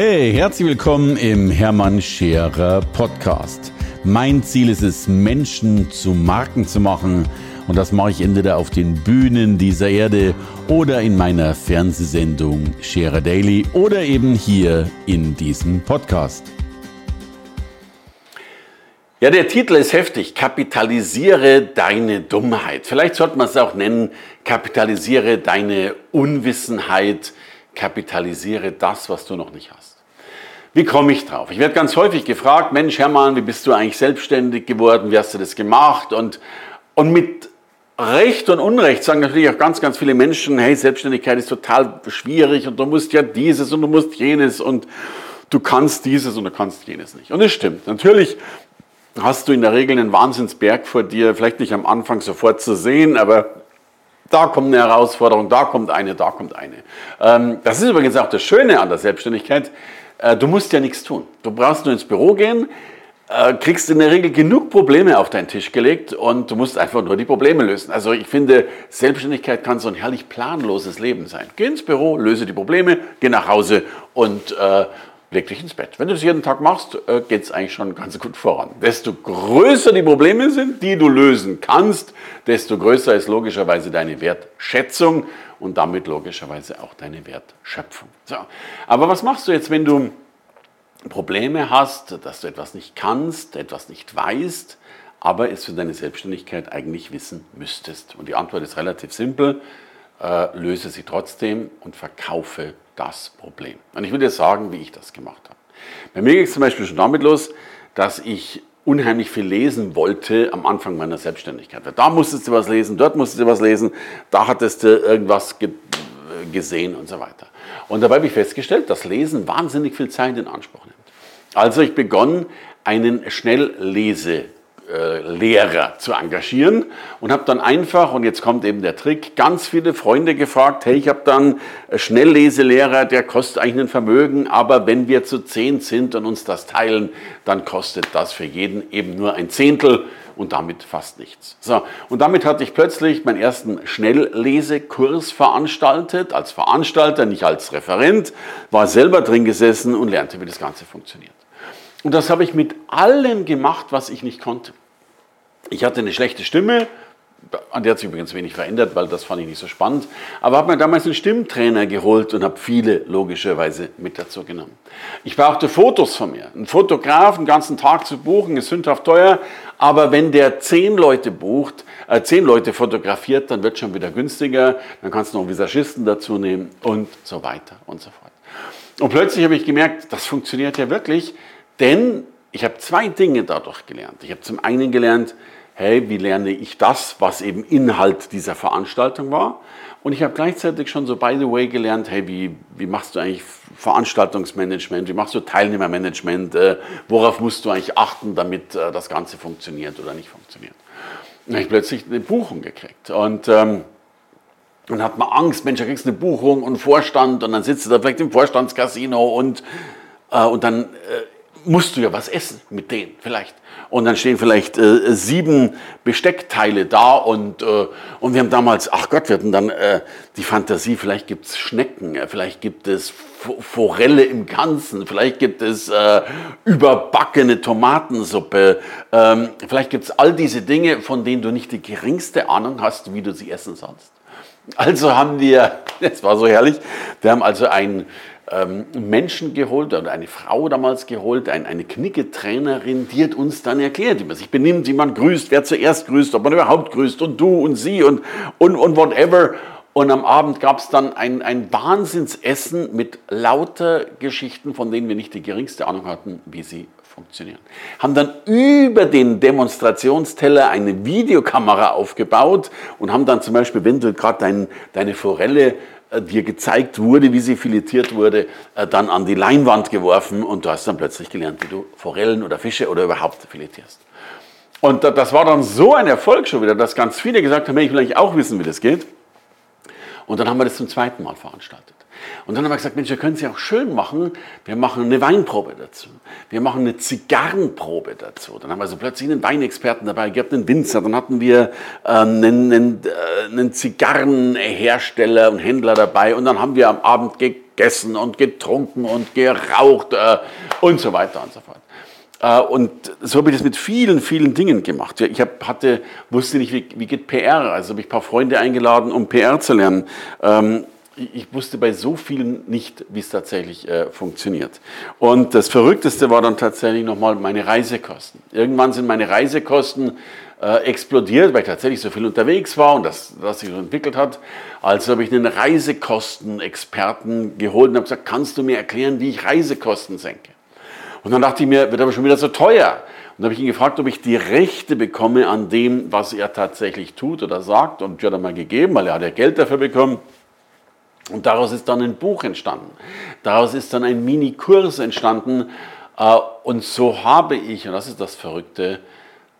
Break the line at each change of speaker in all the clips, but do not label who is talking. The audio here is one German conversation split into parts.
Hey, herzlich willkommen im Hermann Scherer Podcast. Mein Ziel ist es, Menschen zu Marken zu machen. Und das mache ich entweder auf den Bühnen dieser Erde oder in meiner Fernsehsendung Scherer Daily oder eben hier in diesem Podcast.
Ja, der Titel ist heftig. Kapitalisiere deine Dummheit. Vielleicht sollte man es auch nennen, kapitalisiere deine Unwissenheit, kapitalisiere das, was du noch nicht hast. Wie komme ich drauf? Ich werde ganz häufig gefragt, Mensch Hermann, wie bist du eigentlich selbstständig geworden? Wie hast du das gemacht? Und, und mit Recht und Unrecht sagen natürlich auch ganz, ganz viele Menschen, hey, Selbstständigkeit ist total schwierig und du musst ja dieses und du musst jenes und du kannst dieses und du kannst jenes nicht. Und es stimmt. Natürlich hast du in der Regel einen Wahnsinnsberg vor dir, vielleicht nicht am Anfang sofort zu sehen, aber da kommt eine Herausforderung, da kommt eine, da kommt eine. Ähm, das ist übrigens auch das Schöne an der Selbstständigkeit. Äh, du musst ja nichts tun. Du brauchst nur ins Büro gehen, äh, kriegst in der Regel genug Probleme auf deinen Tisch gelegt und du musst einfach nur die Probleme lösen. Also ich finde, Selbstständigkeit kann so ein herrlich planloses Leben sein. Geh ins Büro, löse die Probleme, geh nach Hause und äh, dich ins Bett. Wenn du das jeden Tag machst, äh, geht es eigentlich schon ganz gut voran. Desto größer die Probleme sind, die du lösen kannst, desto größer ist logischerweise deine Wertschätzung und damit logischerweise auch deine Wertschöpfung. So. Aber was machst du jetzt, wenn du Probleme hast, dass du etwas nicht kannst, etwas nicht weißt, aber es für deine Selbstständigkeit eigentlich wissen müsstest? Und die Antwort ist relativ simpel. Äh, löse sie trotzdem und verkaufe das Problem. Und ich will dir sagen, wie ich das gemacht habe. Bei mir ging es zum Beispiel schon damit los, dass ich unheimlich viel lesen wollte am Anfang meiner Selbstständigkeit. Da musstest du was lesen, dort musstest du was lesen, da hattest du irgendwas ge gesehen und so weiter. Und dabei habe ich festgestellt, dass Lesen wahnsinnig viel Zeit in Anspruch nimmt. Also ich begonnen, einen Schnelllese Lehrer zu engagieren und habe dann einfach, und jetzt kommt eben der Trick, ganz viele Freunde gefragt, hey, ich habe dann Schnellleselehrer, der kostet eigentlich ein Vermögen, aber wenn wir zu zehn sind und uns das teilen, dann kostet das für jeden eben nur ein Zehntel und damit fast nichts. So, und damit hatte ich plötzlich meinen ersten Schnelllesekurs veranstaltet, als Veranstalter, nicht als Referent, war selber drin gesessen und lernte, wie das Ganze funktioniert. Und das habe ich mit allem gemacht, was ich nicht konnte. Ich hatte eine schlechte Stimme, an der hat sich übrigens wenig verändert, weil das fand ich nicht so spannend. Aber habe mir damals einen Stimmtrainer geholt und habe viele logischerweise mit dazu genommen. Ich brauchte Fotos von mir. Ein Fotograf den ganzen Tag zu buchen ist sündhaft teuer, aber wenn der zehn Leute bucht, äh, zehn Leute fotografiert, dann wird schon wieder günstiger. Dann kannst du noch einen Visagisten dazu nehmen und so weiter und so fort. Und plötzlich habe ich gemerkt, das funktioniert ja wirklich. Denn ich habe zwei Dinge dadurch gelernt. Ich habe zum einen gelernt, hey, wie lerne ich das, was eben Inhalt dieser Veranstaltung war? Und ich habe gleichzeitig schon so, by the way, gelernt, hey, wie, wie machst du eigentlich Veranstaltungsmanagement, wie machst du Teilnehmermanagement, äh, worauf musst du eigentlich achten, damit äh, das Ganze funktioniert oder nicht funktioniert. Dann habe ich plötzlich eine Buchung gekriegt. Und ähm, dann hat man Angst, Mensch, da kriegst du eine Buchung und Vorstand und dann sitzt du da vielleicht im Vorstandscasino und, äh, und dann äh, musst du ja was essen mit denen vielleicht. Und dann stehen vielleicht äh, sieben Besteckteile da und, äh, und wir haben damals, ach Gott, wir hatten dann äh, die Fantasie, vielleicht gibt es Schnecken, äh, vielleicht gibt es Forelle im Ganzen, vielleicht gibt es äh, überbackene Tomatensuppe, ähm, vielleicht gibt es all diese Dinge, von denen du nicht die geringste Ahnung hast, wie du sie essen sollst. Also haben wir, das war so herrlich, wir haben also ein ähm, Menschen geholt oder eine Frau damals geholt, ein, eine Knicketrainerin, die hat uns dann erklärt, wie man sich benimmt, wie man grüßt, wer zuerst grüßt, ob man überhaupt grüßt und du und sie und, und, und whatever. Und am Abend gab es dann ein, ein Wahnsinnsessen mit lauter Geschichten, von denen wir nicht die geringste Ahnung hatten, wie sie funktionieren. Haben dann über den Demonstrationsteller eine Videokamera aufgebaut und haben dann zum Beispiel, wenn du gerade dein, deine Forelle äh, dir gezeigt wurde, wie sie filetiert wurde, äh, dann an die Leinwand geworfen und du hast dann plötzlich gelernt, wie du Forellen oder Fische oder überhaupt filetierst. Und das war dann so ein Erfolg schon wieder, dass ganz viele gesagt haben, ich will eigentlich auch wissen, wie das geht. Und dann haben wir das zum zweiten Mal veranstaltet. Und dann haben wir gesagt, Mensch, wir können es ja auch schön machen. Wir machen eine Weinprobe dazu. Wir machen eine Zigarrenprobe dazu. Dann haben wir so plötzlich einen Weinexperten dabei, gehabt einen Winzer. Dann hatten wir äh, einen, einen, äh, einen Zigarrenhersteller und Händler dabei. Und dann haben wir am Abend gegessen und getrunken und geraucht äh, und so weiter und so fort. Äh, und so habe ich das mit vielen, vielen Dingen gemacht. Ich hab, hatte, wusste nicht, wie, wie geht PR. Also habe ich ein paar Freunde eingeladen, um PR zu lernen. Ähm, ich wusste bei so vielen nicht, wie es tatsächlich äh, funktioniert. Und das Verrückteste war dann tatsächlich nochmal meine Reisekosten. Irgendwann sind meine Reisekosten äh, explodiert, weil ich tatsächlich so viel unterwegs war und das, das sich so entwickelt hat. Also habe ich einen Reisekostenexperten geholt und habe gesagt, kannst du mir erklären, wie ich Reisekosten senke? Und dann dachte ich mir, wird aber schon wieder so teuer. Und dann habe ich ihn gefragt, ob ich die Rechte bekomme an dem, was er tatsächlich tut oder sagt. Und die hat er mal gegeben, weil er hat ja Geld dafür bekommen. Und daraus ist dann ein Buch entstanden. Daraus ist dann ein Mini-Kurs entstanden. Äh, und so habe ich, und das ist das Verrückte,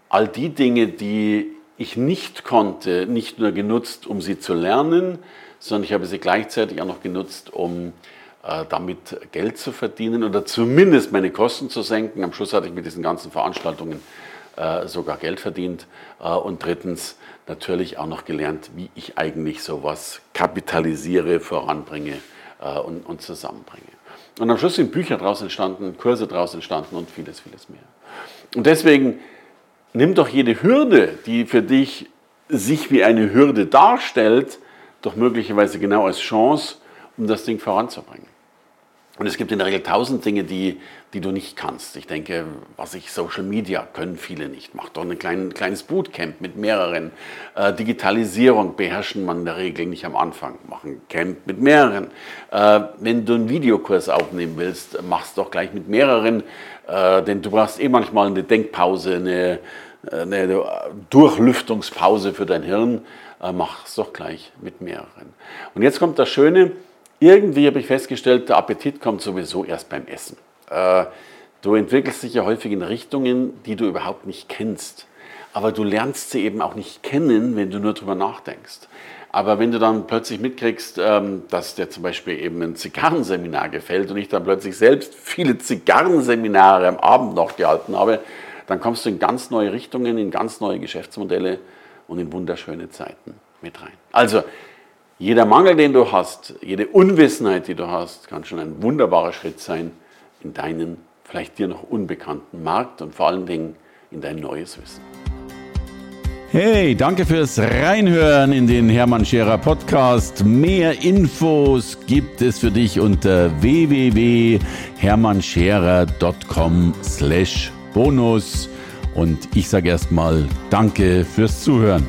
all die Dinge, die ich nicht konnte, nicht nur genutzt, um sie zu lernen, sondern ich habe sie gleichzeitig auch noch genutzt, um damit Geld zu verdienen oder zumindest meine Kosten zu senken. Am Schluss hatte ich mit diesen ganzen Veranstaltungen äh, sogar Geld verdient. Äh, und drittens natürlich auch noch gelernt, wie ich eigentlich sowas kapitalisiere, voranbringe und, zusammenbringe. Und am Schluss sind Bücher daraus entstanden, Kurse daraus entstanden und vieles, vieles mehr. Und deswegen nimm doch jede Hürde, die für dich sich wie eine Hürde darstellt, doch möglicherweise genau als Chance, um das Ding voranzubringen. Und es gibt in der Regel tausend Dinge, die, die du nicht kannst. Ich denke, was ich Social Media können viele nicht. Mach doch ein klein, kleines Bootcamp mit mehreren. Äh, Digitalisierung beherrschen man in der Regel nicht am Anfang. Mach ein Camp mit mehreren. Äh, wenn du einen Videokurs aufnehmen willst, mach's doch gleich mit mehreren. Äh, denn du brauchst eh manchmal eine Denkpause, eine, eine Durchlüftungspause für dein Hirn. Äh, mach's doch gleich mit mehreren. Und jetzt kommt das Schöne irgendwie habe ich festgestellt, der Appetit kommt sowieso erst beim Essen. Äh, du entwickelst dich ja häufig in Richtungen, die du überhaupt nicht kennst. Aber du lernst sie eben auch nicht kennen, wenn du nur drüber nachdenkst. Aber wenn du dann plötzlich mitkriegst, ähm, dass dir zum Beispiel eben ein Zigarrenseminar gefällt und ich dann plötzlich selbst viele Zigarrenseminare am Abend noch gehalten habe, dann kommst du in ganz neue Richtungen, in ganz neue Geschäftsmodelle und in wunderschöne Zeiten mit rein. Also jeder Mangel, den du hast, jede Unwissenheit, die du hast, kann schon ein wunderbarer Schritt sein in deinen, vielleicht dir noch unbekannten Markt und vor allen Dingen in dein neues Wissen.
Hey, danke fürs Reinhören in den Hermann Scherer Podcast. Mehr Infos gibt es für dich unter www.hermannscherer.com slash bonus. Und ich sage erstmal Danke fürs Zuhören.